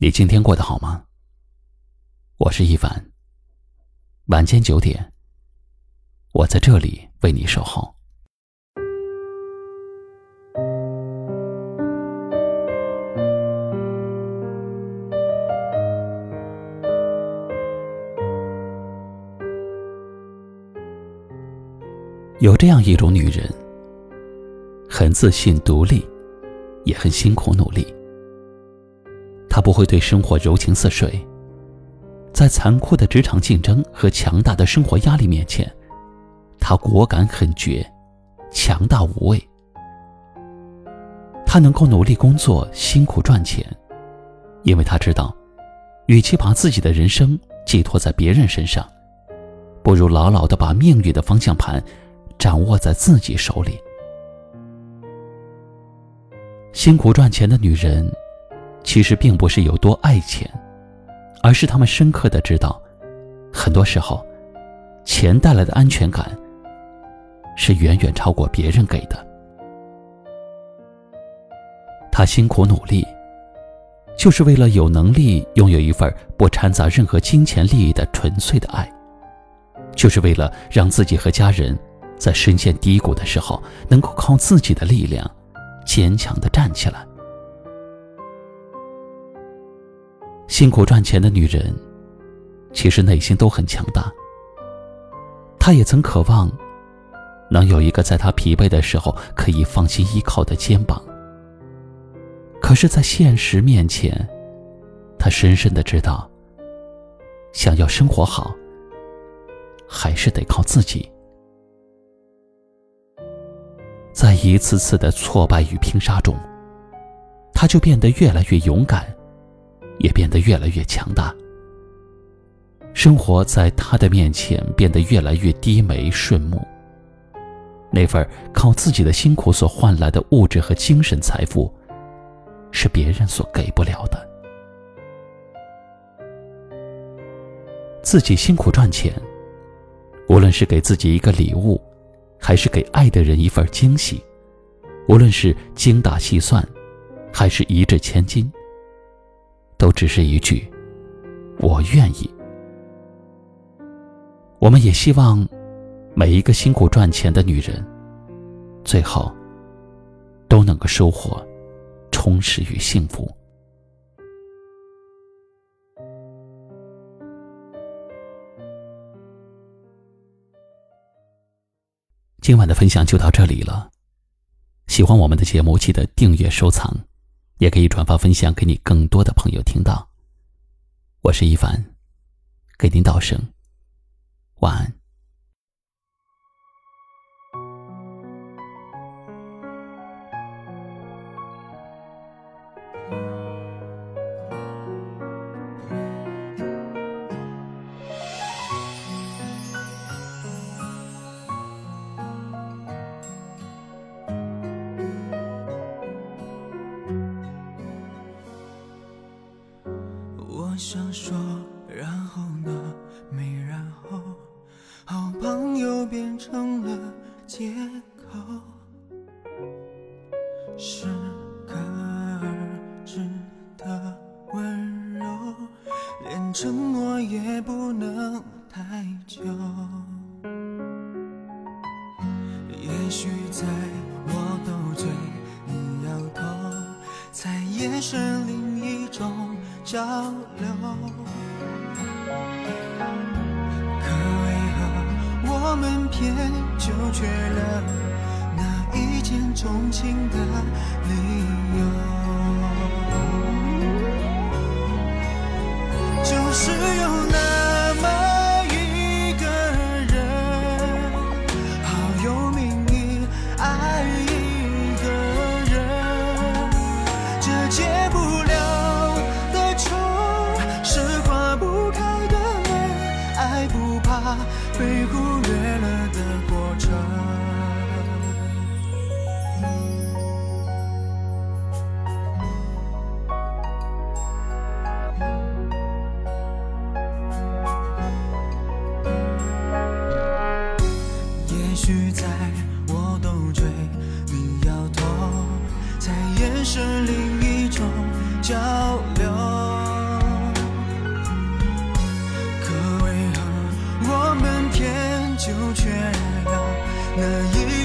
你今天过得好吗？我是一凡。晚间九点，我在这里为你守候。有这样一种女人，很自信、独立，也很辛苦努力。她不会对生活柔情似水，在残酷的职场竞争和强大的生活压力面前，她果敢狠绝，强大无畏。她能够努力工作、辛苦赚钱，因为她知道，与其把自己的人生寄托在别人身上，不如牢牢的把命运的方向盘掌握在自己手里。辛苦赚钱的女人。其实并不是有多爱钱，而是他们深刻的知道，很多时候，钱带来的安全感是远远超过别人给的。他辛苦努力，就是为了有能力拥有一份不掺杂任何金钱利益的纯粹的爱，就是为了让自己和家人在深陷低谷的时候，能够靠自己的力量坚强的站起来。辛苦赚钱的女人，其实内心都很强大。她也曾渴望，能有一个在她疲惫的时候可以放心依靠的肩膀。可是，在现实面前，她深深的知道，想要生活好，还是得靠自己。在一次次的挫败与拼杀中，她就变得越来越勇敢。也变得越来越强大。生活在他的面前变得越来越低眉顺目。那份靠自己的辛苦所换来的物质和精神财富，是别人所给不了的。自己辛苦赚钱，无论是给自己一个礼物，还是给爱的人一份惊喜，无论是精打细算，还是一掷千金。都只是一句“我愿意”。我们也希望每一个辛苦赚钱的女人，最后都能够收获充实与幸福。今晚的分享就到这里了。喜欢我们的节目，记得订阅收藏。也可以转发分享给你更多的朋友听到。我是一凡，给您道声晚安。想说，然后呢？没然后，好朋友变成了结交流，可为何我们偏就缺了那一见钟情的理由？就是被忽略了的过程，也许在我斗嘴，你摇头，在眼神里。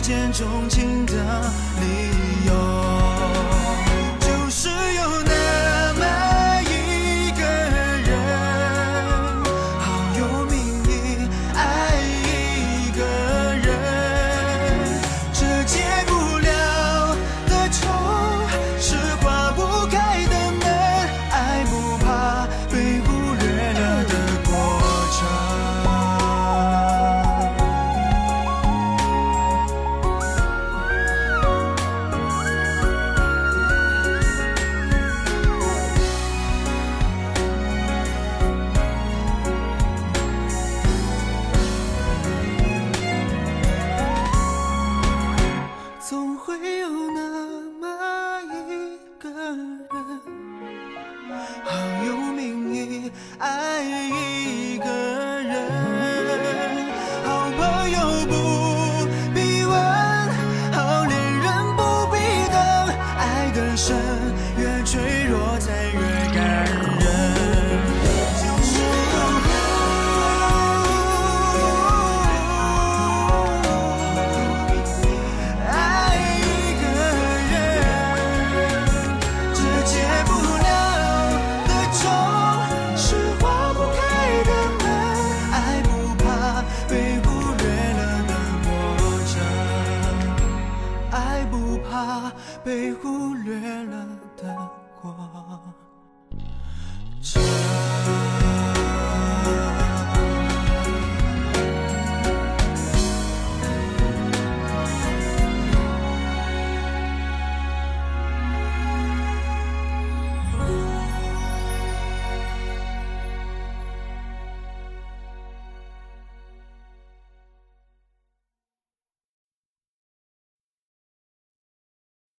一见钟情的你。